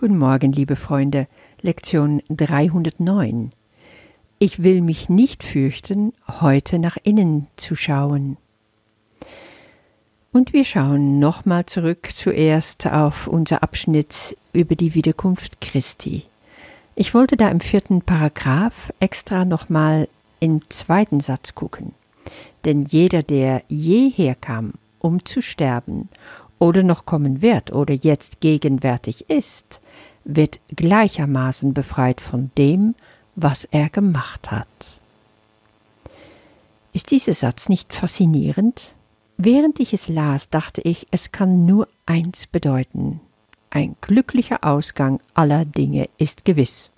Guten Morgen, liebe Freunde. Lektion 309. Ich will mich nicht fürchten, heute nach innen zu schauen. Und wir schauen nochmal zurück zuerst auf unser Abschnitt über die Wiederkunft Christi. Ich wollte da im vierten Paragraph extra nochmal im zweiten Satz gucken. Denn jeder, der je herkam, um zu sterben, oder noch kommen wird oder jetzt gegenwärtig ist, wird gleichermaßen befreit von dem, was er gemacht hat. Ist dieser Satz nicht faszinierend? Während ich es las, dachte ich, es kann nur eins bedeuten. Ein glücklicher Ausgang aller Dinge ist gewiss.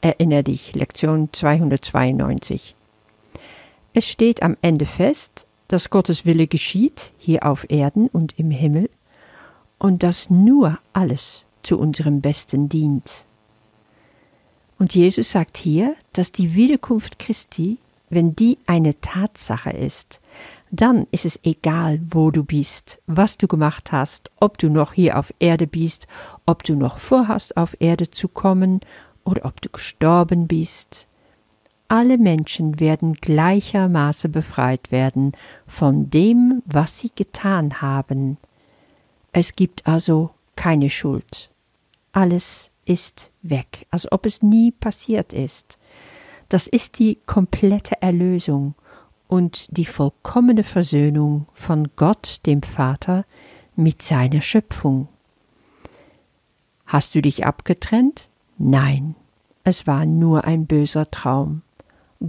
Erinner dich, Lektion 292. Es steht am Ende fest, dass Gottes Wille geschieht, hier auf Erden und im Himmel, und dass nur alles zu unserem Besten dient. Und Jesus sagt hier, dass die Wiederkunft Christi, wenn die eine Tatsache ist, dann ist es egal, wo du bist, was du gemacht hast, ob du noch hier auf Erde bist, ob du noch vorhast, auf Erde zu kommen, oder ob du gestorben bist alle Menschen werden gleichermaßen befreit werden von dem, was sie getan haben. Es gibt also keine Schuld. Alles ist weg, als ob es nie passiert ist. Das ist die komplette Erlösung und die vollkommene Versöhnung von Gott, dem Vater, mit seiner Schöpfung. Hast du dich abgetrennt? Nein, es war nur ein böser Traum.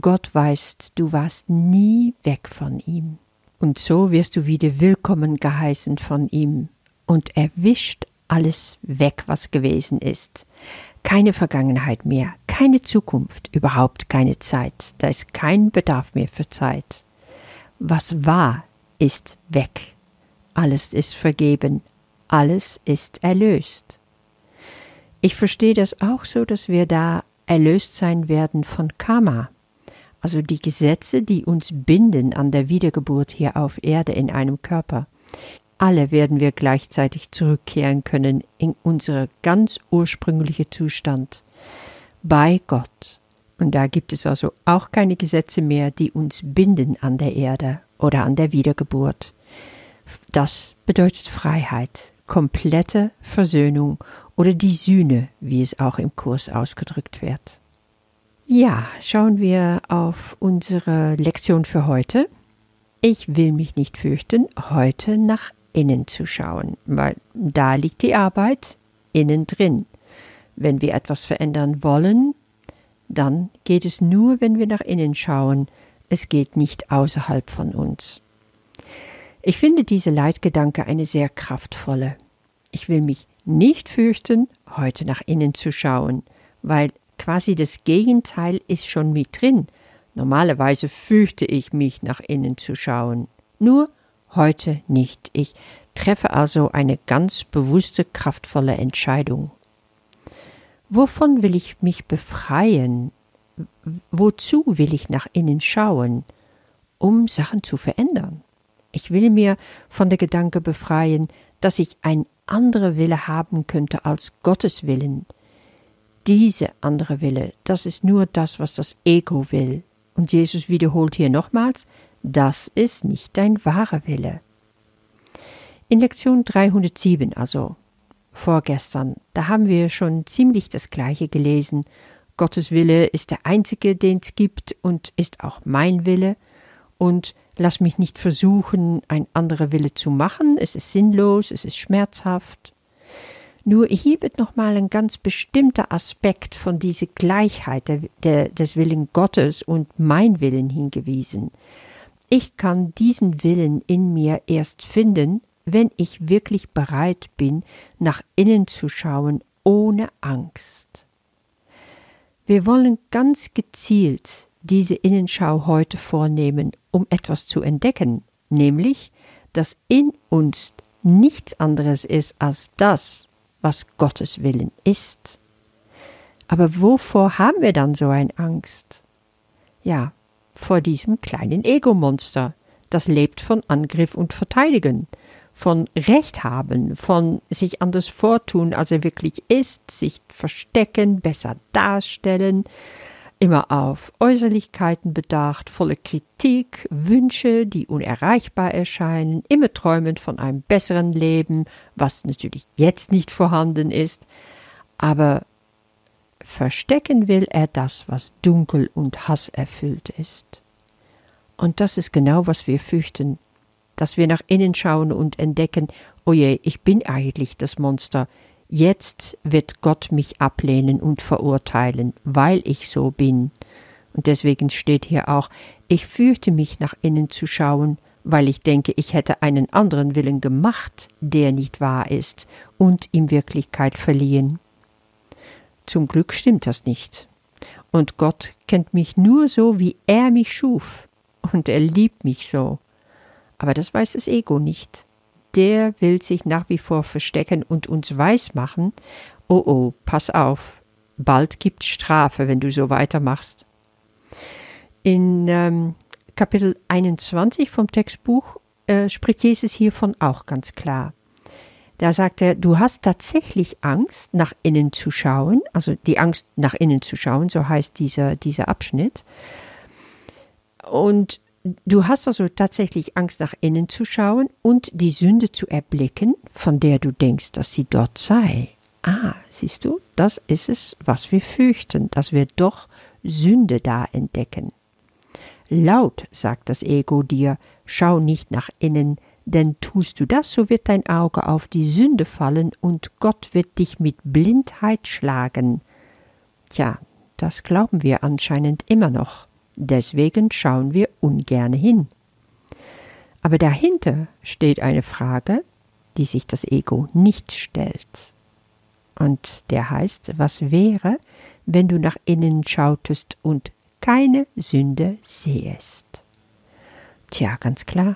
Gott weißt, du warst nie weg von ihm. Und so wirst du wieder willkommen geheißen von ihm. Und er wischt alles weg, was gewesen ist. Keine Vergangenheit mehr, keine Zukunft, überhaupt keine Zeit. Da ist kein Bedarf mehr für Zeit. Was war, ist weg. Alles ist vergeben. Alles ist erlöst. Ich verstehe das auch so, dass wir da erlöst sein werden von Karma also die Gesetze, die uns binden an der Wiedergeburt hier auf Erde in einem Körper. Alle werden wir gleichzeitig zurückkehren können in unser ganz ursprüngliche Zustand bei Gott. Und da gibt es also auch keine Gesetze mehr, die uns binden an der Erde oder an der Wiedergeburt. Das bedeutet Freiheit, komplette Versöhnung oder die Sühne, wie es auch im Kurs ausgedrückt wird. Ja, schauen wir auf unsere Lektion für heute. Ich will mich nicht fürchten, heute nach innen zu schauen, weil da liegt die Arbeit innen drin. Wenn wir etwas verändern wollen, dann geht es nur, wenn wir nach innen schauen. Es geht nicht außerhalb von uns. Ich finde diese Leitgedanke eine sehr kraftvolle. Ich will mich nicht fürchten, heute nach innen zu schauen, weil quasi das Gegenteil ist schon mit drin. Normalerweise fürchte ich mich, nach innen zu schauen. Nur heute nicht. Ich treffe also eine ganz bewusste, kraftvolle Entscheidung. Wovon will ich mich befreien? Wozu will ich nach innen schauen? Um Sachen zu verändern. Ich will mir von der Gedanke befreien, dass ich ein anderer Wille haben könnte als Gottes Willen, diese andere Wille, das ist nur das, was das Ego will. Und Jesus wiederholt hier nochmals, das ist nicht dein wahrer Wille. In Lektion 307, also vorgestern, da haben wir schon ziemlich das Gleiche gelesen. Gottes Wille ist der einzige, den es gibt und ist auch mein Wille. Und lass mich nicht versuchen, ein anderer Wille zu machen. Es ist sinnlos, es ist schmerzhaft. Nur hier wird nochmal ein ganz bestimmter Aspekt von dieser Gleichheit der, der, des Willen Gottes und mein Willen hingewiesen. Ich kann diesen Willen in mir erst finden, wenn ich wirklich bereit bin, nach innen zu schauen ohne Angst. Wir wollen ganz gezielt diese Innenschau heute vornehmen, um etwas zu entdecken, nämlich, dass in uns nichts anderes ist als das, was Gottes Willen ist. Aber wovor haben wir dann so eine Angst? Ja, vor diesem kleinen Ego-Monster, das lebt von Angriff und Verteidigen, von Recht haben, von sich anders vortun, als er wirklich ist, sich verstecken, besser darstellen, immer auf Äußerlichkeiten bedacht, volle Kritik, Wünsche, die unerreichbar erscheinen, immer träumend von einem besseren Leben, was natürlich jetzt nicht vorhanden ist, aber verstecken will er das, was dunkel und hasserfüllt ist. Und das ist genau, was wir fürchten, dass wir nach innen schauen und entdecken, oh je, ich bin eigentlich das Monster, jetzt wird Gott mich ablehnen und verurteilen, weil ich so bin. Und deswegen steht hier auch, ich fürchte mich nach innen zu schauen, weil ich denke, ich hätte einen anderen Willen gemacht, der nicht wahr ist und in Wirklichkeit verliehen. Zum Glück stimmt das nicht. Und Gott kennt mich nur so, wie er mich schuf, und er liebt mich so. Aber das weiß das Ego nicht. Der will sich nach wie vor verstecken und uns weismachen, oh oh, pass auf, bald gibt's Strafe, wenn du so weitermachst. In ähm, Kapitel 21 vom Textbuch äh, spricht Jesus hiervon auch ganz klar. Da sagt er, du hast tatsächlich Angst, nach innen zu schauen, also die Angst, nach innen zu schauen, so heißt dieser, dieser Abschnitt. Und Du hast also tatsächlich Angst, nach innen zu schauen und die Sünde zu erblicken, von der du denkst, dass sie dort sei. Ah, siehst du, das ist es, was wir fürchten, dass wir doch Sünde da entdecken. Laut sagt das Ego dir, schau nicht nach innen, denn tust du das, so wird dein Auge auf die Sünde fallen und Gott wird dich mit Blindheit schlagen. Tja, das glauben wir anscheinend immer noch. Deswegen schauen wir ungern hin. Aber dahinter steht eine Frage, die sich das Ego nicht stellt. Und der heißt, was wäre, wenn du nach innen schautest und keine Sünde sähest? Tja, ganz klar.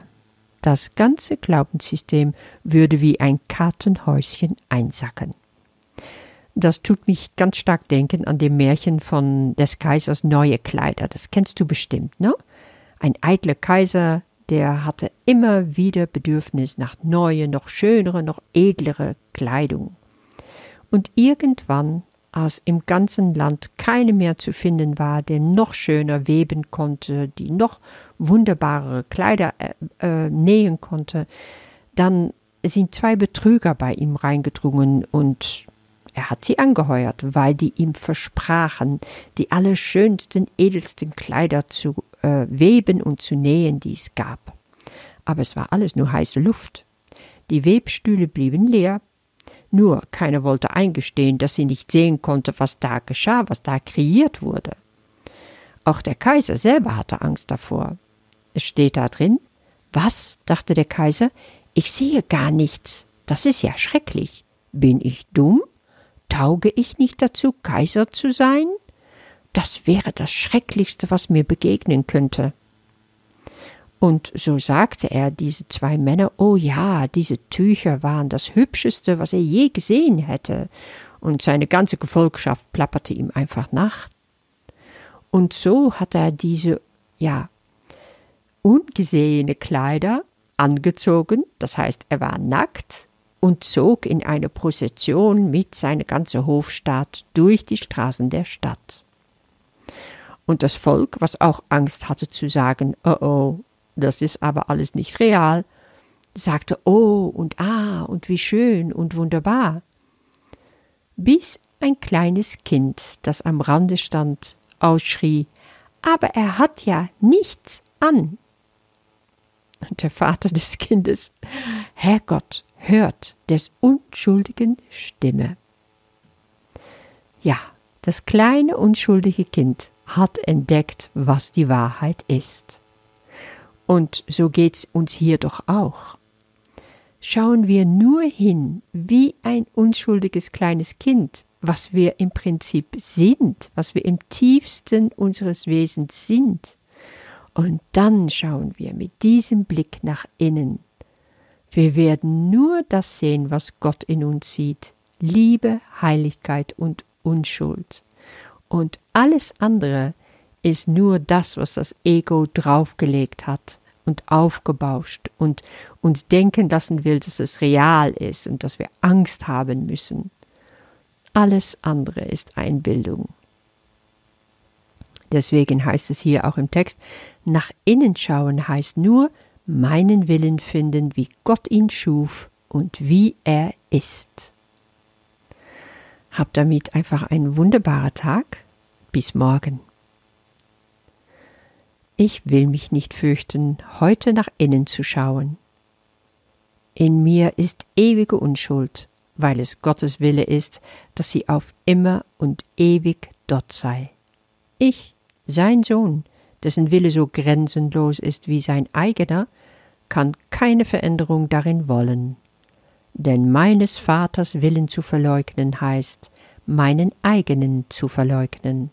Das ganze Glaubenssystem würde wie ein Kartenhäuschen einsacken. Das tut mich ganz stark denken an dem Märchen von des Kaisers neue Kleider. Das kennst du bestimmt, ne? Ein eitler Kaiser, der hatte immer wieder Bedürfnis nach neue, noch schönere, noch edlere Kleidung. Und irgendwann, als im ganzen Land keine mehr zu finden war, der noch schöner weben konnte, die noch wunderbare Kleider äh, äh, nähen konnte, dann sind zwei Betrüger bei ihm reingedrungen und er hat sie angeheuert, weil die ihm versprachen, die allerschönsten, edelsten Kleider zu äh, weben und zu nähen, die es gab. Aber es war alles nur heiße Luft. Die Webstühle blieben leer. Nur keiner wollte eingestehen, dass sie nicht sehen konnte, was da geschah, was da kreiert wurde. Auch der Kaiser selber hatte Angst davor. Es steht da drin, was, dachte der Kaiser, ich sehe gar nichts. Das ist ja schrecklich. Bin ich dumm? Tauge ich nicht dazu, Kaiser zu sein? Das wäre das Schrecklichste, was mir begegnen könnte. Und so sagte er diese zwei Männer, oh ja, diese Tücher waren das Hübscheste, was er je gesehen hätte, und seine ganze Gefolgschaft plapperte ihm einfach nach. Und so hat er diese, ja, ungesehene Kleider angezogen, das heißt, er war nackt, und zog in eine Prozession mit seiner ganzen Hofstaat durch die Straßen der Stadt. Und das Volk, was auch Angst hatte zu sagen, oh oh, das ist aber alles nicht real, sagte oh und ah und wie schön und wunderbar. Bis ein kleines Kind, das am Rande stand, ausschrie, aber er hat ja nichts an. Und der Vater des Kindes, Herrgott, hört des unschuldigen Stimme. Ja, das kleine unschuldige Kind hat entdeckt, was die Wahrheit ist. Und so geht's uns hier doch auch. Schauen wir nur hin, wie ein unschuldiges kleines Kind, was wir im Prinzip sind, was wir im tiefsten unseres Wesens sind, und dann schauen wir mit diesem Blick nach innen wir werden nur das sehen, was Gott in uns sieht. Liebe, Heiligkeit und Unschuld. Und alles andere ist nur das, was das Ego draufgelegt hat, und aufgebauscht und uns denken lassen will, dass es real ist und dass wir Angst haben müssen. Alles andere ist Einbildung. Deswegen heißt es hier auch im Text, nach innen schauen heißt nur meinen Willen finden, wie Gott ihn schuf und wie er ist. Hab damit einfach einen wunderbaren Tag. Bis morgen. Ich will mich nicht fürchten, heute nach innen zu schauen. In mir ist ewige Unschuld, weil es Gottes Wille ist, dass sie auf immer und ewig dort sei. Ich sein Sohn, dessen Wille so grenzenlos ist wie sein eigener, kann keine Veränderung darin wollen. Denn meines Vaters Willen zu verleugnen heißt, meinen eigenen zu verleugnen.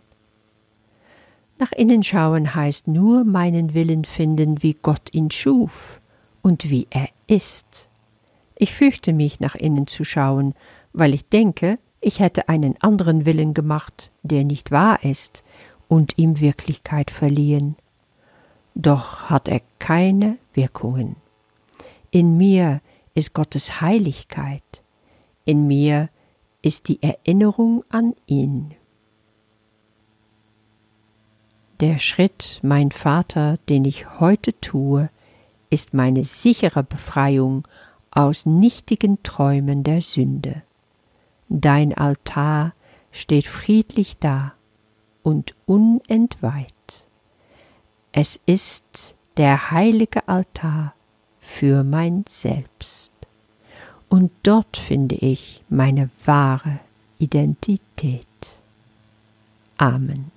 Nach innen schauen heißt nur meinen Willen finden, wie Gott ihn schuf und wie er ist. Ich fürchte mich, nach innen zu schauen, weil ich denke, ich hätte einen anderen Willen gemacht, der nicht wahr ist und ihm Wirklichkeit verliehen. Doch hat er keine Wirkungen. In mir ist Gottes Heiligkeit, in mir ist die Erinnerung an ihn. Der Schritt, mein Vater, den ich heute tue, ist meine sichere Befreiung aus nichtigen Träumen der Sünde. Dein Altar steht friedlich da, und unentweiht. Es ist der heilige Altar für mein Selbst. Und dort finde ich meine wahre Identität. Amen.